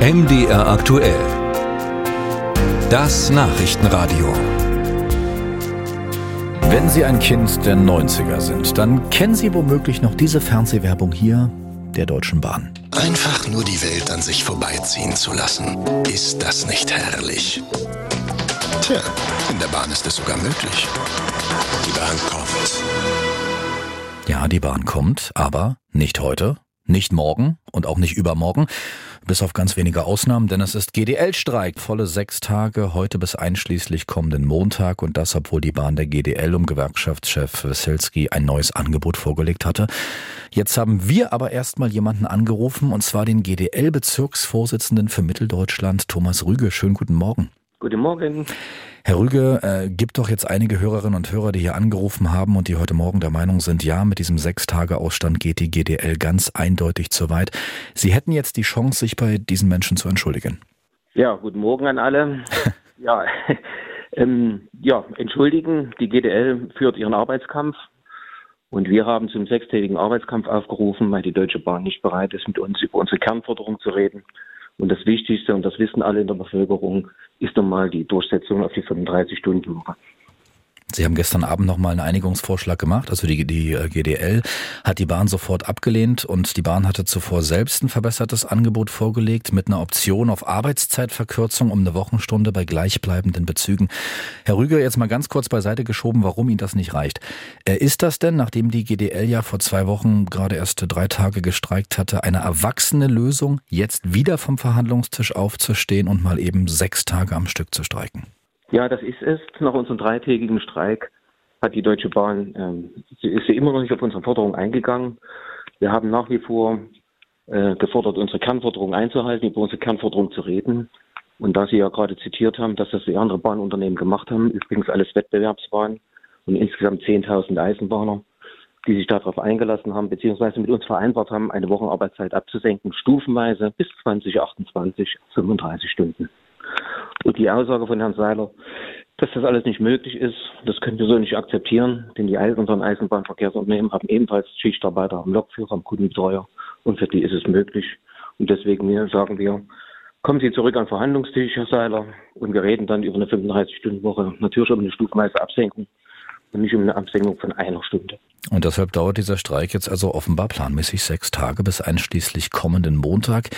MDR aktuell. Das Nachrichtenradio. Wenn Sie ein Kind der 90er sind, dann kennen Sie womöglich noch diese Fernsehwerbung hier der Deutschen Bahn. Einfach nur die Welt an sich vorbeiziehen zu lassen. Ist das nicht herrlich? Tja, in der Bahn ist es sogar möglich. Die Bahn kommt. Ja, die Bahn kommt, aber nicht heute, nicht morgen und auch nicht übermorgen, bis auf ganz wenige Ausnahmen, denn es ist GDL-Streik. Volle sechs Tage, heute bis einschließlich kommenden Montag und das, obwohl die Bahn der GDL um Gewerkschaftschef Weselski ein neues Angebot vorgelegt hatte. Jetzt haben wir aber erstmal jemanden angerufen und zwar den GDL-Bezirksvorsitzenden für Mitteldeutschland, Thomas Rüge. Schönen guten Morgen. Guten Morgen. Herr Rüge, äh, gibt doch jetzt einige Hörerinnen und Hörer, die hier angerufen haben und die heute Morgen der Meinung sind, ja, mit diesem Sechs-Tage-Ausstand geht die GDL ganz eindeutig zu weit. Sie hätten jetzt die Chance, sich bei diesen Menschen zu entschuldigen. Ja, guten Morgen an alle. ja, ähm, ja, entschuldigen, die GDL führt ihren Arbeitskampf und wir haben zum sechstägigen Arbeitskampf aufgerufen, weil die Deutsche Bahn nicht bereit ist, mit uns über unsere Kernforderung zu reden. Und das Wichtigste, und das wissen alle in der Bevölkerung, ist nochmal die Durchsetzung auf die 35-Stunden-Woche. Sie haben gestern Abend nochmal einen Einigungsvorschlag gemacht. Also die, die äh, GDL hat die Bahn sofort abgelehnt und die Bahn hatte zuvor selbst ein verbessertes Angebot vorgelegt mit einer Option auf Arbeitszeitverkürzung um eine Wochenstunde bei gleichbleibenden Bezügen. Herr Rüger, jetzt mal ganz kurz beiseite geschoben, warum Ihnen das nicht reicht. Äh, ist das denn, nachdem die GDL ja vor zwei Wochen gerade erst drei Tage gestreikt hatte, eine erwachsene Lösung, jetzt wieder vom Verhandlungstisch aufzustehen und mal eben sechs Tage am Stück zu streiken? Ja, das ist es. Nach unserem dreitägigen Streik hat die Deutsche Bahn, ähm, sie ist sie immer noch nicht auf unsere Forderung eingegangen. Wir haben nach wie vor äh, gefordert, unsere Kernforderung einzuhalten, über unsere Kernforderung zu reden. Und da Sie ja gerade zitiert haben, dass das die anderen Bahnunternehmen gemacht haben, übrigens alles Wettbewerbsbahnen und insgesamt 10.000 Eisenbahner, die sich darauf eingelassen haben, beziehungsweise mit uns vereinbart haben, eine Wochenarbeitszeit abzusenken, stufenweise bis 2028, 35 Stunden. Und die Aussage von Herrn Seiler, dass das alles nicht möglich ist, das können wir so nicht akzeptieren, denn die unseren Eisenbahnverkehrsunternehmen haben ebenfalls Schichtarbeiter, haben Lokführer, haben Kundenbetreuer und für die ist es möglich. Und deswegen sagen wir, kommen Sie zurück an den Verhandlungstisch, Herr Seiler, und wir reden dann über eine 35-Stunden-Woche, natürlich um eine stufenweise Absenkung und nicht um eine Absenkung von einer Stunde. Und deshalb dauert dieser Streik jetzt also offenbar planmäßig sechs Tage bis einschließlich kommenden Montag.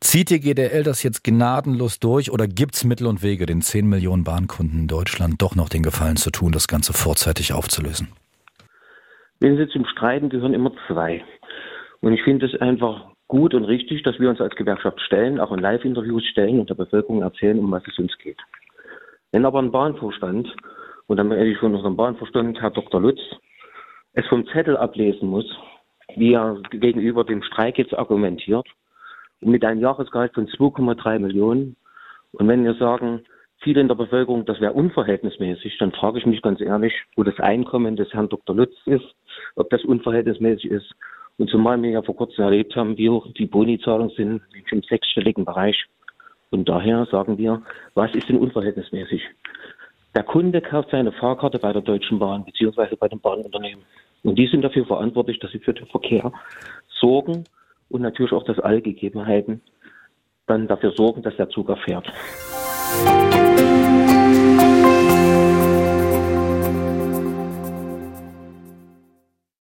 Zieht die GDL das jetzt gnadenlos durch oder gibt es Mittel und Wege, den 10 Millionen Bahnkunden in Deutschland doch noch den Gefallen zu tun, das Ganze vorzeitig aufzulösen? Wenn Sie zum Streiten gehören immer zwei. Und ich finde es einfach gut und richtig, dass wir uns als Gewerkschaft stellen, auch in Live-Interviews stellen und der Bevölkerung erzählen, um was es uns geht. Wenn aber ein Bahnvorstand, und dann rede ich von unserem Bahnvorstand, Herr Dr. Lutz, es vom Zettel ablesen muss, wie er gegenüber dem Streik jetzt argumentiert, mit einem Jahresgehalt von 2,3 Millionen. Und wenn wir sagen, viele in der Bevölkerung, das wäre unverhältnismäßig, dann frage ich mich ganz ehrlich, wo das Einkommen des Herrn Dr. Lutz ist, ob das unverhältnismäßig ist. Und zumal wir ja vor kurzem erlebt haben, wie hoch die Bonizahlungen sind, im sechsstelligen Bereich. Und daher sagen wir, was ist denn unverhältnismäßig? Der Kunde kauft seine Fahrkarte bei der Deutschen Bahn beziehungsweise bei den Bahnunternehmen. Und die sind dafür verantwortlich, dass sie für den Verkehr sorgen und natürlich auch das Allgegebenheiten dann dafür sorgen, dass der Zug erfährt.